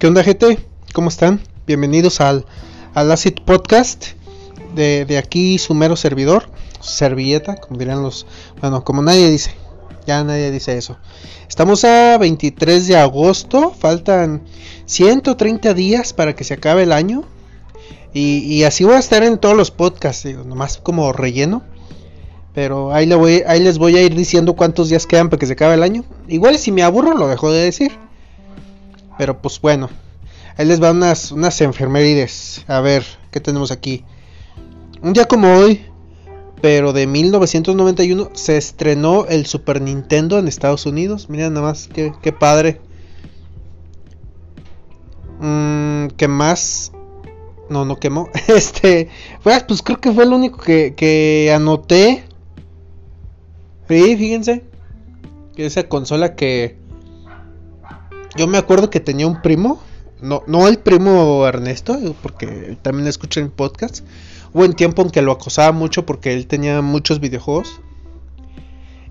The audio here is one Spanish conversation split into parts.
¿Qué onda, gente? ¿Cómo están? Bienvenidos al, al Acid Podcast de, de aquí, su mero servidor, servilleta, como dirán los. Bueno, como nadie dice, ya nadie dice eso. Estamos a 23 de agosto, faltan 130 días para que se acabe el año. Y, y así voy a estar en todos los podcasts, digo, nomás como relleno. Pero ahí, le voy, ahí les voy a ir diciendo cuántos días quedan para que se acabe el año. Igual si me aburro lo dejo de decir. Pero pues bueno. Ahí les van unas, unas enfermerides. A ver, ¿qué tenemos aquí? Un día como hoy, pero de 1991, se estrenó el Super Nintendo en Estados Unidos. Miren nada más, qué, qué padre. Mm, ¿Qué más? No, no quemó. Este, pues, pues creo que fue el único que, que anoté. Sí, fíjense. Que esa consola que. Yo me acuerdo que tenía un primo. No, no el primo Ernesto, porque también escucha en podcast. Hubo un tiempo en que lo acosaba mucho porque él tenía muchos videojuegos.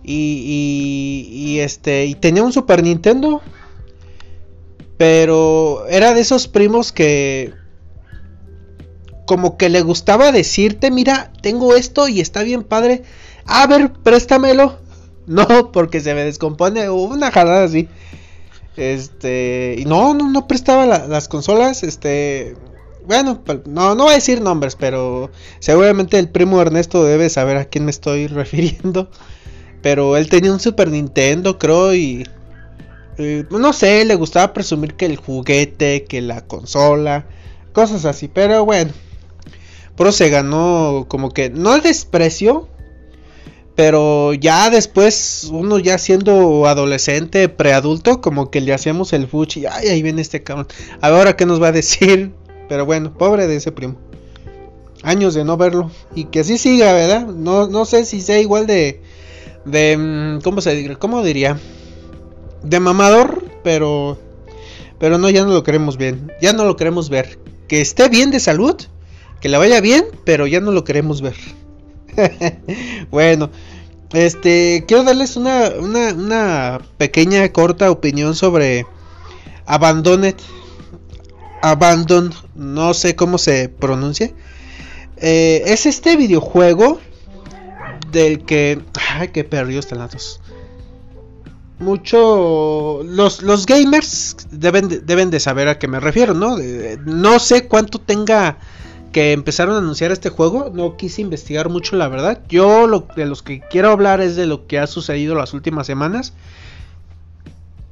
Y, y, y este. Y tenía un Super Nintendo. Pero era de esos primos que como que le gustaba decirte, mira, tengo esto y está bien padre. A ver, préstamelo. No, porque se me descompone. Una jalada así. Este. Y no, no, no prestaba la, las consolas. Este. Bueno, no, no voy a decir nombres, pero seguramente el primo Ernesto debe saber a quién me estoy refiriendo. Pero él tenía un Super Nintendo, creo, y. no sé, le gustaba presumir que el juguete, que la consola, cosas así. Pero bueno, Pro se ganó como que, no el desprecio, pero ya después, uno ya siendo adolescente, preadulto, como que le hacíamos el fuchi. Ay, ahí viene este cabrón. Ahora qué nos va a decir. Pero bueno, pobre de ese primo. Años de no verlo. Y que así siga, ¿verdad? No, no sé si sea igual de. de ¿Cómo se diría? ¿Cómo diría? De mamador, pero. Pero no, ya no lo queremos bien. Ya no lo queremos ver. Que esté bien de salud que le vaya bien, pero ya no lo queremos ver. bueno, este, quiero darles una, una, pequeña, corta opinión sobre Abandoned. Abandon, no sé cómo se pronuncia. Eh, es este videojuego del que... Ay, que perdió Estelatos. Mucho... Los, los gamers deben de, deben de saber a qué me refiero, ¿no? no sé cuánto tenga que empezaron a anunciar este juego. No quise investigar mucho, la verdad. Yo lo, de los que quiero hablar es de lo que ha sucedido las últimas semanas.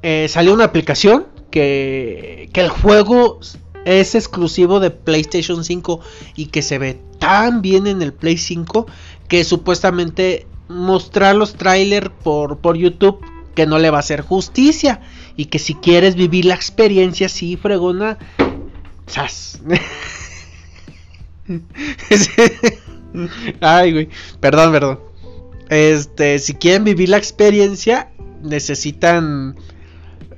Eh, salió una aplicación que, que el juego es exclusivo de PlayStation 5 y que se ve tan bien en el Play 5 que supuestamente mostrar los trailers por, por YouTube que no le va a hacer justicia y que si quieres vivir la experiencia así fregona, ¡zas! Ay, güey. Perdón, perdón. Este, si quieren vivir la experiencia, necesitan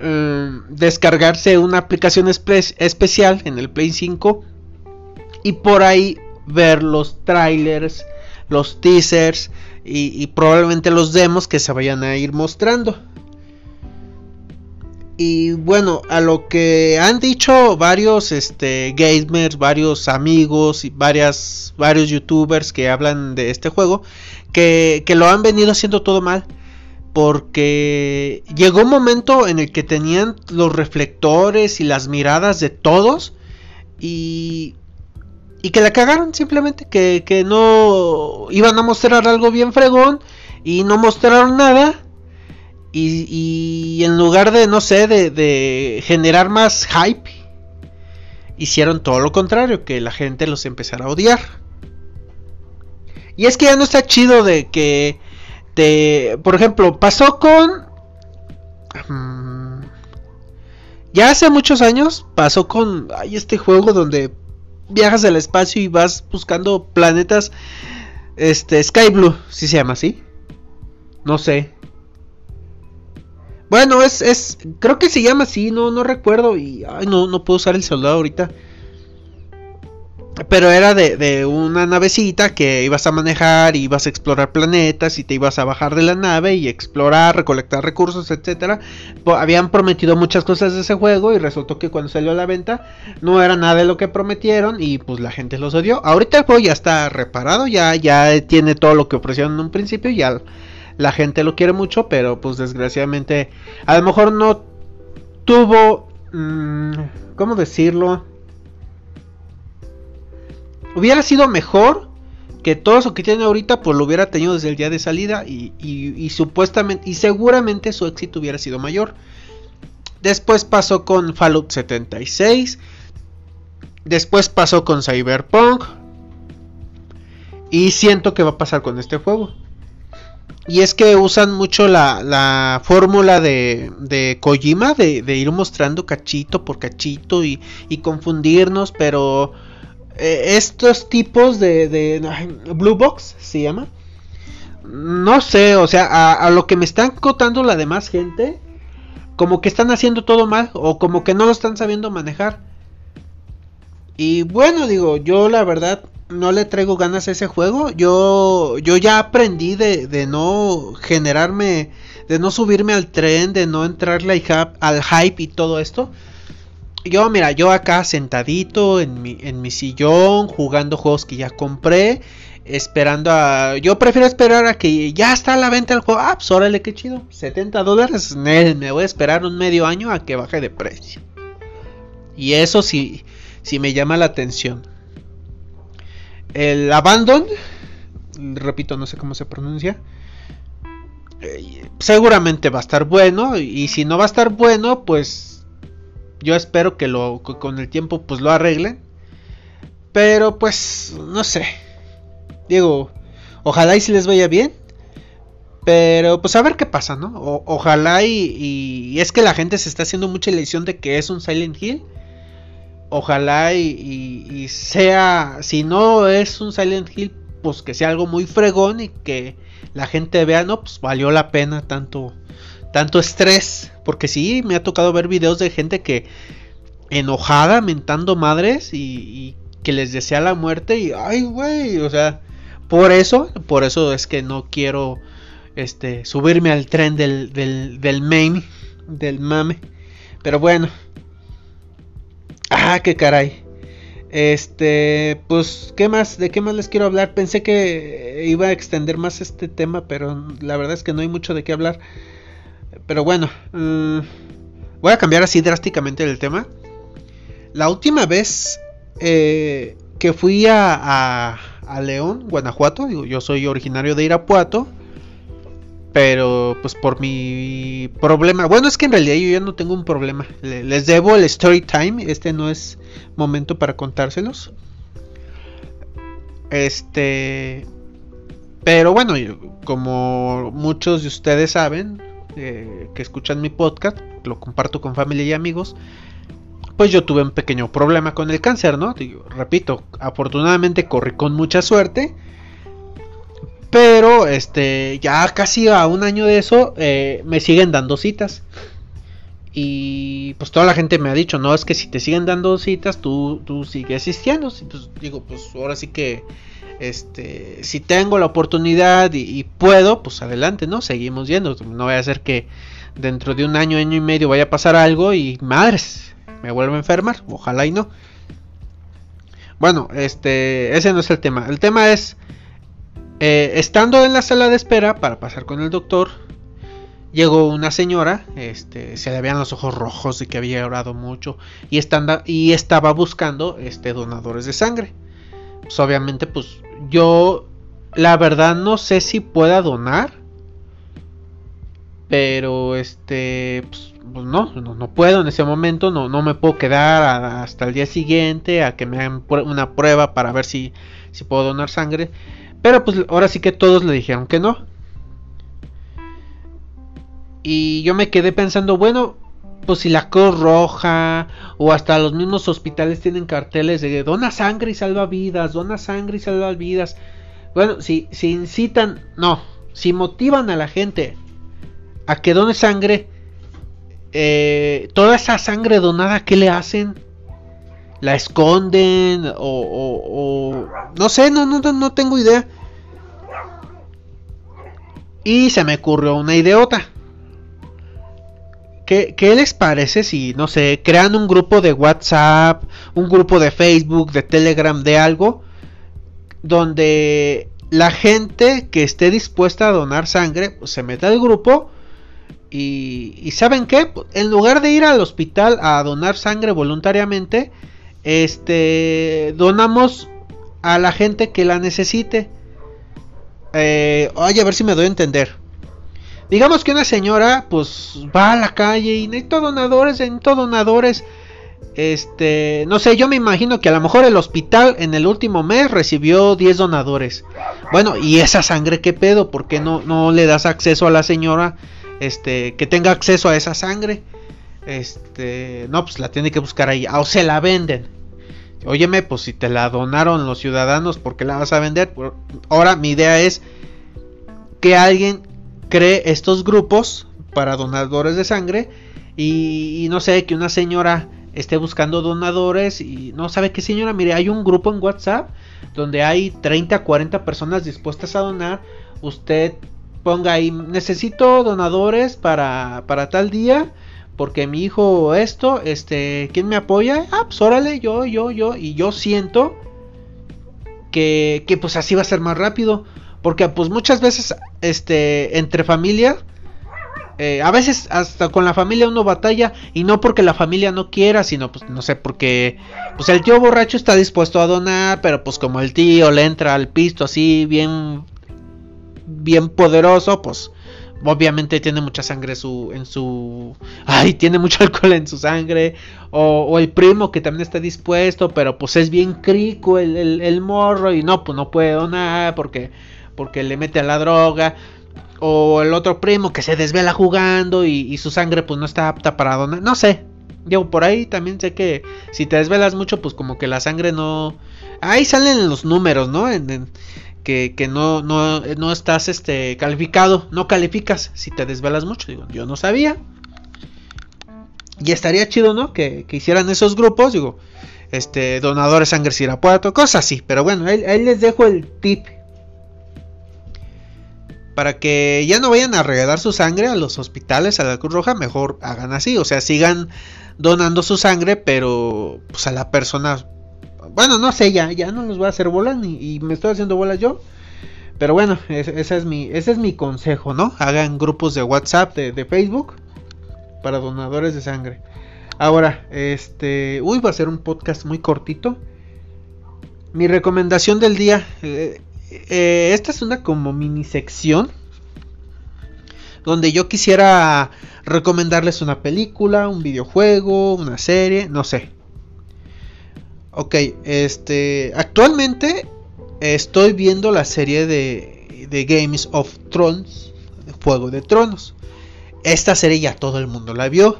um, descargarse una aplicación espe especial en el Play 5 y por ahí ver los trailers, los teasers y, y probablemente los demos que se vayan a ir mostrando. Y bueno, a lo que han dicho varios este, gamers, varios amigos y varias, varios youtubers que hablan de este juego, que, que, lo han venido haciendo todo mal. Porque llegó un momento en el que tenían los reflectores y las miradas de todos. Y, y que la cagaron simplemente. Que, que no iban a mostrar algo bien fregón. Y no mostraron nada. Y, en lugar de, no sé, de, generar más hype, hicieron todo lo contrario, que la gente los empezara a odiar. Y es que ya no está chido de que, de, por ejemplo, pasó con... Um, ya hace muchos años pasó con hay este juego donde viajas al espacio y vas buscando planetas. Este, Sky Blue, si se llama así. No sé, bueno, es, es, creo que se llama así, no, no recuerdo y, ay, no, no puedo usar el celular ahorita. pero era de, una navecita que ibas a manejar, ibas a explorar planetas y te ibas a bajar de la nave y explorar, recolectar recursos, etcétera. Habían prometido muchas cosas de ese juego y resultó que cuando salió a la venta no era nada de lo que prometieron y pues la gente los odió. Ahorita el juego ya está reparado, ya, ya tiene todo lo que ofrecieron en un principio, ya la gente lo quiere mucho, pero pues desgraciadamente a lo mejor no tuvo, mm, ¿cómo decirlo? Hubiera sido mejor que todo eso que tiene ahorita, pues lo hubiera tenido desde el día de salida y, supuestamente y seguramente su éxito hubiera sido mayor. Después pasó con Fallout 76. Después pasó con Cyberpunk. Y siento que va a pasar con este juego. Y es que usan mucho la, fórmula de, de Kojima de, ir mostrando cachito por cachito y, y confundirnos, pero eh, estos tipos de, Blue Box se llama. No sé, o sea, a, lo que me están contando la demás gente, como que están haciendo todo mal o como que no lo están sabiendo manejar. Y bueno, digo, yo la verdad no le traigo ganas a ese juego. Yo, yo ya aprendí de, no generarme, de no subirme al tren, de no entrarle al hype y todo esto yo, mira, yo acá sentadito en mi, en mi sillón, jugando juegos que ya compré, esperando a... Yo prefiero esperar a que ya está a la venta el juego. Ah, pues órale, qué chido. 70 dólares. Me voy a esperar un medio año a que baje de precio. Y eso sí, sí me llama la atención. El Abandon, repito, no sé cómo se pronuncia. Eh, seguramente va a estar bueno. Y si no va a estar bueno, pues yo espero que lo con el tiempo pues lo arreglen. Pero pues no sé. Digo, ojalá y si les vaya bien. Pero pues a ver qué pasa, ¿no? ojalá y, y, es que la gente se está haciendo mucha ilusión de que es un Silent Hill. Ojalá y, y, sea, si no es un Silent Hill, pues que sea algo muy fregón y que la gente vea, no, pues valió la pena tanto, tanto estrés. Porque sí, me ha tocado ver videos de gente que enojada, mentando madres y, que les desea la muerte. Y, ay, güey, o sea, por eso, por eso es que no quiero este, subirme al tren del, del, del meme, del mame. Pero bueno. Ah, qué caray. Este, pues, ¿qué más? ¿De qué más les quiero hablar? Pensé que iba a extender más este tema, pero la verdad es que no hay mucho de qué hablar. Pero bueno, mm, voy a cambiar así drásticamente el tema. La última vez eh, que fui a, a, León, Guanajuato, yo soy originario de Irapuato, pero pues por mi problema, bueno es que en realidad yo ya no tengo un problema, les debo el story time, este no es momento para contárselos. Este, pero bueno, como muchos de ustedes saben, eh, que escuchan mi podcast, lo comparto con familia y amigos, pues yo tuve un pequeño problema con el cáncer, ¿no? repito, afortunadamente corrí con mucha suerte. Pero este, ya casi a un año de eso eh, me siguen dando citas. Y pues toda la gente me ha dicho, no, es que si te siguen dando citas, tú, tú sigues asistiendo. Pues digo, pues ahora sí que este, si tengo la oportunidad y, puedo, pues adelante, ¿no? Seguimos yendo. No voy a hacer que dentro de un año, año y medio vaya a pasar algo y madres, me vuelvo a enfermar. Ojalá y no. Bueno, este, ese no es el tema. El tema es, eh, estando en la sala de espera para pasar con el doctor, llegó una señora, este, se le veían los ojos rojos de que había orado mucho y, y estaba buscando este, donadores de sangre. Pues obviamente, pues yo la verdad no sé si pueda donar. Pero este, pues, pues no, no, puedo en ese momento, no, no me puedo quedar hasta el día siguiente a que me hagan una prueba para ver si, si puedo donar sangre. Pero pues ahora sí que todos le dijeron que no. Y yo me quedé pensando, bueno, pues si la Cruz Roja o hasta los mismos hospitales tienen carteles de dona sangre y salva vidas, dona sangre y salva vidas. Bueno, si, si incitan, no, si motivan a la gente a que done sangre, eh, toda esa sangre donada, ¿qué le hacen? La esconden o, no sé, no, no, no tengo idea. Y se me ocurrió una idiota. ¿Qué, ¿Qué, les parece si, no sé, crean un grupo de WhatsApp, un grupo de Facebook, de Telegram, de algo, donde la gente que esté dispuesta a donar sangre, pues se meta al grupo y, ¿saben qué? En lugar de ir al hospital a donar sangre voluntariamente, este, donamos a la gente que la necesite. Eh, oye, a ver si me doy a entender. Digamos que una señora, pues, va a la calle y necesita donadores, necesita donadores. Este, no sé, yo me imagino que a lo mejor el hospital en el último mes recibió 10 donadores. Bueno, y esa sangre, ¿qué pedo? ¿Por qué no, no le das acceso a la señora? Este, que tenga acceso a esa sangre. Este, no, pues la tiene que buscar ahí. O se la venden. Óyeme, pues si te la donaron los ciudadanos, ¿por qué la vas a vender? Ahora mi idea es que alguien cree estos grupos para donadores de sangre. Y, y no sé, que una señora esté buscando donadores y no sabe qué señora, mire, hay un grupo en WhatsApp donde hay 30, 40 personas dispuestas a donar. Usted ponga ahí, necesito donadores para, para tal día. Porque mi hijo esto, este, ¿quién me apoya? Ah, pues órale, yo, yo, yo. Y yo siento que, que pues así va a ser más rápido. Porque pues muchas veces, este, entre familia, eh, a veces hasta con la familia uno batalla y no porque la familia no quiera, sino pues no sé, porque pues el tío borracho está dispuesto a donar, pero pues como el tío le entra al pisto así bien bien poderoso, pues obviamente tiene mucha sangre su, en su... Ay, tiene mucho alcohol en su sangre. O, el primo que también está dispuesto, pero pues es bien crico el, morro y no, pues no puede donar porque, porque le mete a la droga. O el otro primo que se desvela jugando y, y su sangre pues no está apta para donar. No sé. Yo por ahí también sé que si te desvelas mucho pues como que la sangre no... Ahí salen los números, ¿no? en, que, no, no, no, estás este, calificado, no calificas si te desvelas mucho. Digo, yo no sabía. Y estaría chido, ¿no? Que, hicieran esos grupos, digo, este, donadores sangre Sirapuato, cosas así. Pero bueno, ahí, les dejo el tip. Para que ya no vayan a regalar su sangre a los hospitales, a la Cruz Roja, mejor hagan así. O sea, sigan donando su sangre, pero pues a la persona bueno, no sé, ya, ya no nos voy a hacer bolas y me estoy haciendo bolas yo. Pero bueno, ese, es mi, ese es mi consejo, ¿no? Hagan grupos de WhatsApp, de, Facebook, para donadores de sangre. Ahora, este, uy, va a ser un podcast muy cortito. Mi recomendación del día, eh, eh, esta es una como mini sección donde yo quisiera recomendarles una película, un videojuego, una serie, no sé. Ok, este. Actualmente estoy viendo la serie de, de Games of Thrones, Fuego de Tronos. Esta serie ya todo el mundo la vio.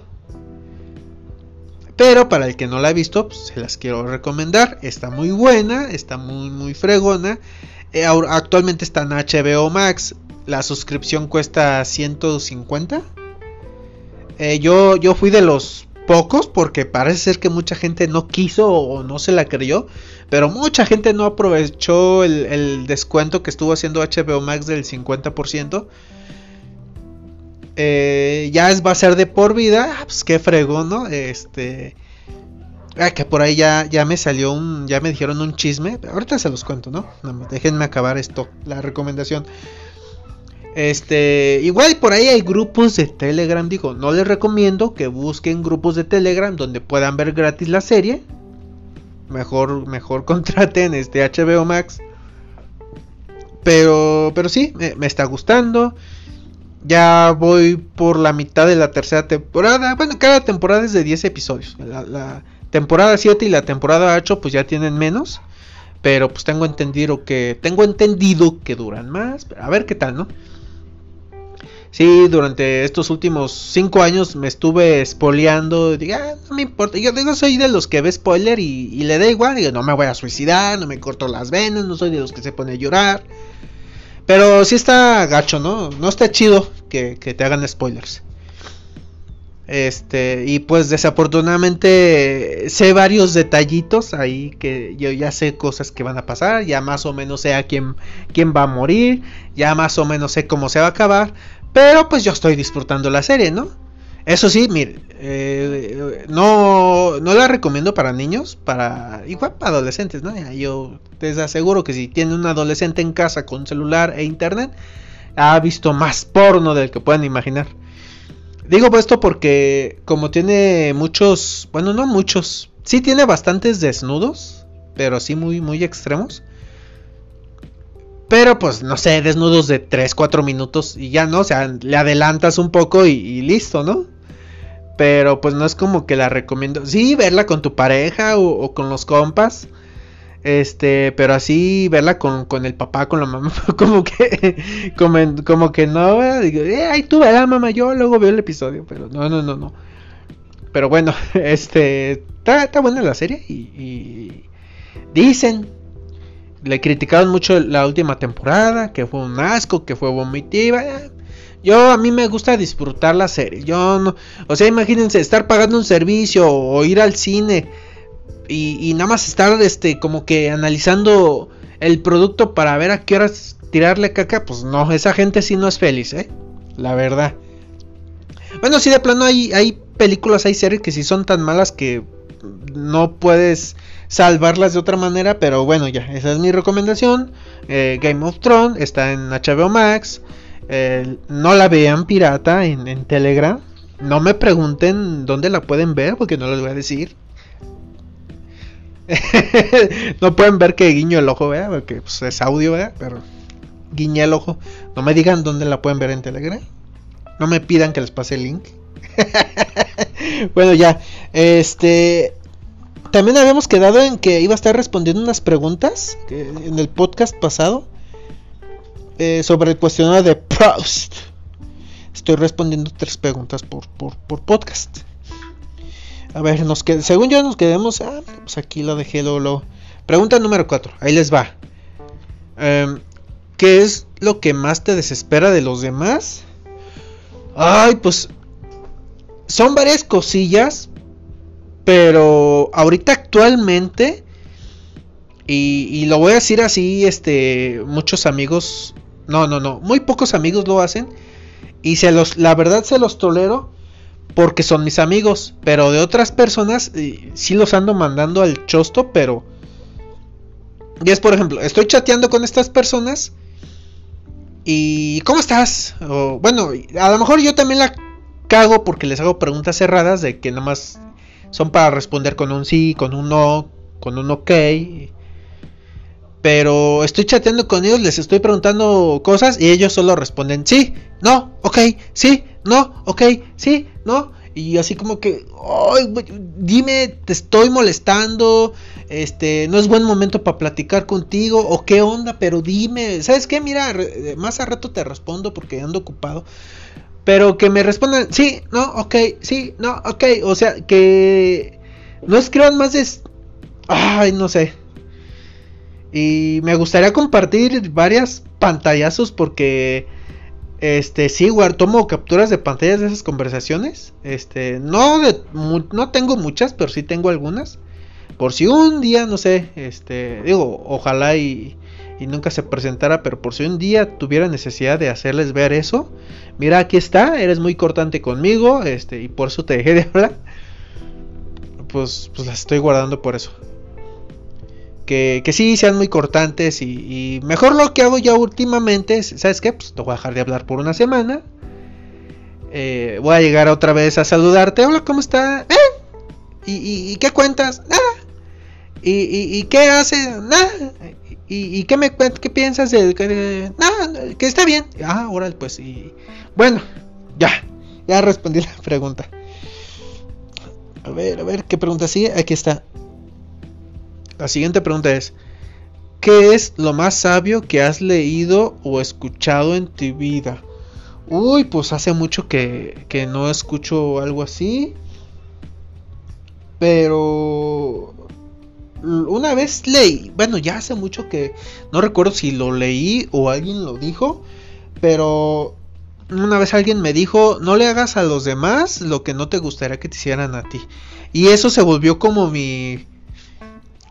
Pero para el que no la ha visto, pues, se las quiero recomendar. Está muy buena, está muy, muy fregona. Eh, actualmente está en HBO Max. La suscripción cuesta 150. Eh, yo, yo fui de los pocos, porque parece ser que mucha gente no quiso o no se la creyó, pero mucha gente no aprovechó el, descuento que estuvo haciendo HBO Max del 50%. Eh, ya es, va a ser de por vida, ah, pues qué fregón, ¿no? Este... Que por ahí ya, ya me salió un. Ya me dijeron un chisme. Ahorita se los cuento, no déjenme acabar esto. La recomendación. Este, igual por ahí hay grupos de Telegram, digo, no les recomiendo que busquen grupos de Telegram donde puedan ver gratis la serie. Mejor, mejor contraten este HBO Max. Pero, pero sí, me, está gustando. Ya voy por la mitad de la tercera temporada. Bueno, cada temporada es de 10 episodios. La, la temporada 7 y la temporada 8 pues ya tienen menos. Pero pues tengo entendido que tengo entendido que duran más. A ver qué tal, ¿no? Sí, durante estos últimos cinco años me estuve spoileando. Digo, ah, no me importa. Yo digo, soy de los que ve spoiler y, le da igual. Digo, no me voy a suicidar, no me corto las venas, no soy de los que se pone a llorar. Pero sí está gacho, ¿no? No está chido que, te hagan spoilers. Este, y pues desafortunadamente sé varios detallitos ahí que yo ya sé cosas que van a pasar, ya más o menos sé a quién, quién va a morir, ya más o menos sé cómo se va a acabar, pero pues yo estoy disfrutando la serie, ¿no? Eso sí, mire, eh, no, no la recomiendo para niños, para igual para adolescentes, ¿no? Yo les aseguro que si tiene un adolescente en casa con celular e internet, ha visto más porno del que puedan imaginar. Digo esto porque como tiene muchos, bueno, no muchos, sí tiene bastantes desnudos, pero sí muy, muy extremos. Pero pues no sé, desnudos de 3, 4 minutos y ya no, o sea, le adelantas un poco y, listo, ¿no? Pero pues no es como que la recomiendo. Sí, verla con tu pareja o con los compas. Este, pero así verla con, con el papá, con la mamá, como que, como, que no, digo, eh, ay tú la mamá, yo luego veo el episodio, pero no, no, no, no. Pero bueno, este, está, buena la serie y, dicen, le criticaron mucho la última temporada, que fue un asco, que fue vomitiva. Yo a mí me gusta disfrutar la serie. Yo no, o sea, imagínense estar pagando un servicio o ir al cine y, nada más estar este como que analizando el producto para ver a qué horas tirarle caca, pues no, esa gente sí no es feliz, ¿eh? La verdad. Bueno, sí, de plano hay, hay películas, hay series que sí son tan malas que no puedes salvarlas de otra manera, pero bueno, ya, esa es mi recomendación. Eh, Game of Thrones está en HBO Max. no la vean pirata en, en Telegram. No me pregunten dónde la pueden ver porque no les voy a decir. no pueden ver que guiño el ojo, ¿verdad? Porque pues, es audio, ¿verdad? Pero guiñé el ojo. No me digan dónde la pueden ver en Telegram. No me pidan que les pase el link. bueno, ya. Este. También habíamos quedado en que iba a estar respondiendo unas preguntas en el podcast pasado. Eh, sobre el cuestionario de Proust. Estoy respondiendo tres preguntas por, por, por podcast. A ver, nos según yo nos quedemos. Ah, pues aquí lo dejé luego. Pregunta número 4. Ahí les va. Em, ¿Qué es lo que más te desespera de los demás? Ay, pues. Son varias cosillas. Pero ahorita actualmente. Y, lo voy a decir así, este. Muchos amigos. No, no, no. Muy pocos amigos lo hacen. Y se los. La verdad se los tolero porque son mis amigos, pero de otras personas sí los ando mandando al chosto, pero... Y es por ejemplo, estoy chateando con estas personas y ¿cómo estás? Bueno, a lo mejor yo también la cago porque les hago preguntas cerradas de que nada más son para responder con un sí, con un no, con un ok. Pero estoy chateando con ellos, les estoy preguntando cosas y ellos solo responden sí, no, ok, sí, no, ok, sí, no. Y así como que, Ay, dime, te estoy molestando, este, no es buen momento para platicar contigo, o qué onda, pero dime, ¿sabes qué? Mira, más a rato te respondo porque ando ocupado. Pero que me respondan, sí, no, ok, sí, no, ok. O sea, que no escriban más de... Ay, no sé. Y me gustaría compartir varias pantallazos porque este, sí, tomo capturas de pantallas de esas conversaciones. Este, no, no tengo muchas, pero sí tengo algunas. Por si un día, no sé, este, digo, ojalá y, y nunca se presentara, pero por si un día tuviera necesidad de hacerles ver eso, mira, aquí está, eres muy cortante conmigo, este, y por eso te dejé de hablar. Pues, pues las estoy guardando por eso que, que sí sean muy cortantes y, mejor lo que hago ya últimamente, ¿sabes qué? Pues te voy a dejar de hablar por una semana. Eh, voy a llegar otra vez a saludarte. Hola, ¿cómo está? ¿Eh? ¿Y, qué cuentas? Nada. ¿Y, qué haces? Nada. ¿Y, qué, me, qué piensas de, que está bien. Ah, ahora pues. Y, bueno, ya. Ya respondí la pregunta. A ver, a ver, ¿qué pregunta sigue? Aquí está. La siguiente pregunta es, ¿qué es lo más sabio que has leído o escuchado en tu vida? Uy, pues hace mucho que, que no escucho algo así. Pero una vez leí, bueno, ya hace mucho que no recuerdo si lo leí o alguien lo dijo, pero una vez alguien me dijo, no le hagas a los demás lo que no te gustaría que te hicieran a ti. Y eso se volvió como mi,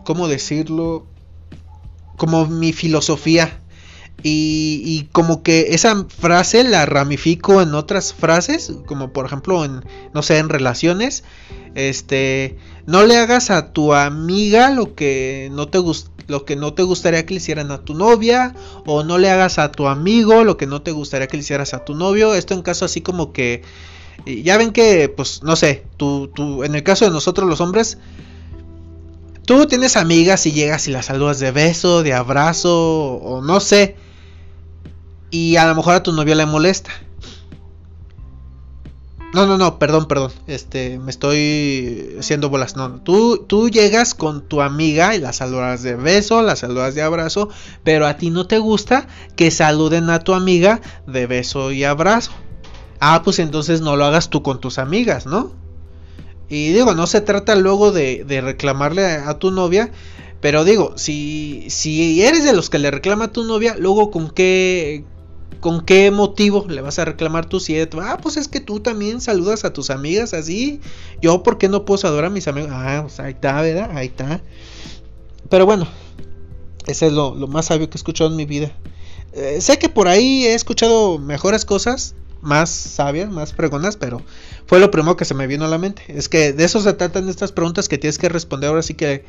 ¿cómo decirlo? Como mi filosofía. Y, como que esa frase la ramifico en otras frases, como por ejemplo en, no sé, en relaciones. Este, no le hagas a tu amiga lo que no te lo que no te gustaría que le hicieran a tu novia o no le hagas a tu amigo lo que no te gustaría que le hicieras a tu novio. Esto en caso así como que ya ven que pues no sé, tú, tú en el caso de nosotros los hombres tú tienes amigas y llegas y las saludas de beso, de abrazo o no sé y a lo mejor a tu novia le molesta. No, no, no, perdón, perdón. Este, me estoy haciendo bolas. No, tú, tú llegas con tu amiga y la saludas de beso, la saludas de abrazo, pero a ti no te gusta que saluden a tu amiga de beso y abrazo. Ah, pues entonces no lo hagas tú con tus amigas, ¿no? Y digo, no se trata luego de, de reclamarle a, a, tu novia, pero digo, si, si eres de los que le reclama a tu novia, luego con qué, ¿Con qué motivo le vas a reclamar tu siete? Ah, pues es que tú también saludas a tus amigas así. Yo, ¿por qué no puedo saludar a mis amigos? Ah, pues ahí está, ¿verdad? Ahí está. Pero bueno, ese es lo, más sabio que he escuchado en mi vida. Eh, sé que por ahí he escuchado mejores cosas, más sabias, más pregonas, pero fue lo primero que se me vino a la mente. Es que de eso se tratan estas preguntas que tienes que responder ahora sí que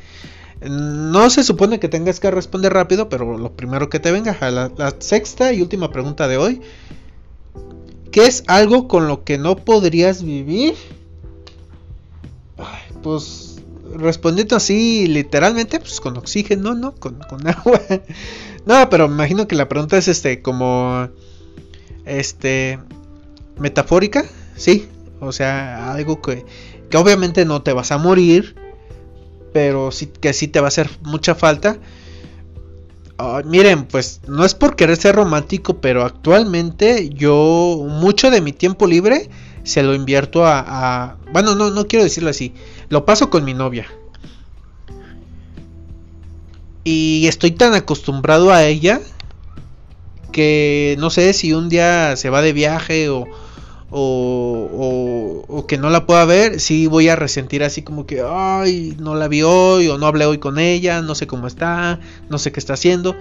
no se supone que tengas que responder rápido, pero lo primero que te venga. La, sexta y última pregunta de hoy. ¿Qué es algo con lo que no podrías vivir? pues respondiendo así literalmente, pues con oxígeno, ¿no? Con, con agua. no, pero me imagino que la pregunta es este, como... Este... Metafórica, sí. O sea, algo que, que obviamente no te vas a morir pero sí que sí te va a hacer mucha falta. miren, pues no es por querer ser romántico, pero actualmente yo mucho de mi tiempo libre se lo invierto a, bueno, no, no quiero decirlo así, lo paso con mi novia. Y estoy tan acostumbrado a ella que no sé si un día se va de viaje o, o, o, que no la pueda ver, sí voy a resentir así como que, ay, no la vi hoy o no hablé hoy con ella, no sé cómo está, no sé qué está haciendo.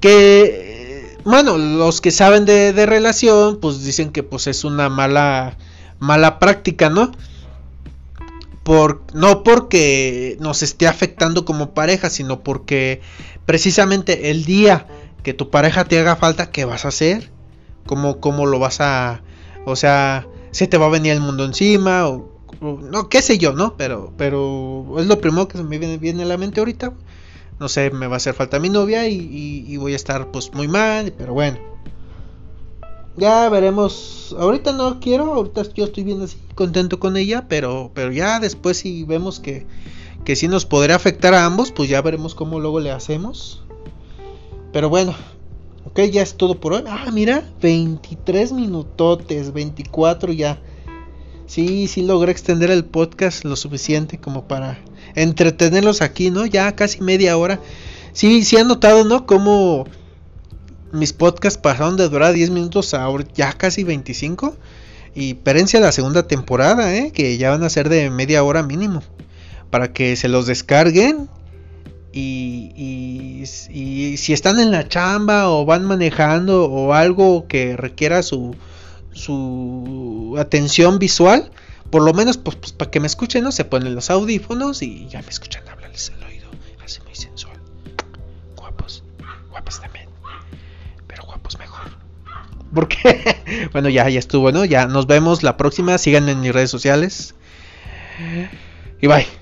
Que, bueno, los que saben de, de relación, pues dicen que pues es una mala, mala práctica, ¿no? Por, no porque nos esté afectando como pareja, sino porque precisamente el día que tu pareja te haga falta, ¿qué vas a hacer? ¿Cómo, cómo lo vas a, o sea, se te va a venir el mundo encima o, no, qué sé yo, ¿no? Pero, pero es lo primero que me viene, a la mente ahorita. No sé, me va a hacer falta mi novia y, voy a estar pues muy mal, pero bueno. Ya veremos. Ahorita no quiero, ahorita yo estoy bien así, contento con ella, pero, pero ya después si vemos que, que sí nos podrá afectar a ambos, pues ya veremos cómo luego le hacemos. Pero bueno, Ok, ya es todo por hoy. Ah, mira, 23 minutotes, 24 ya. Sí, sí logré extender el podcast lo suficiente como para entretenerlos aquí, ¿no? Ya casi media hora. Sí, sí han notado, ¿no? Como mis podcasts pasaron de durar 10 minutos a ya casi 25. Y perencia la segunda temporada, ¿eh? Que ya van a ser de media hora mínimo. Para que se los descarguen y, si están en la chamba o van manejando o algo que requiera su, su atención visual, por lo menos pues, pues para que me escuchen. Se ponen los audífonos y ya me escuchan hablarles al oído, así muy sensual. Guapos, guapos también, pero guapos mejor. Porque, bueno, ya, ya estuvo, ¿no? Ya nos vemos la próxima, síganme en mis redes sociales. Y bye.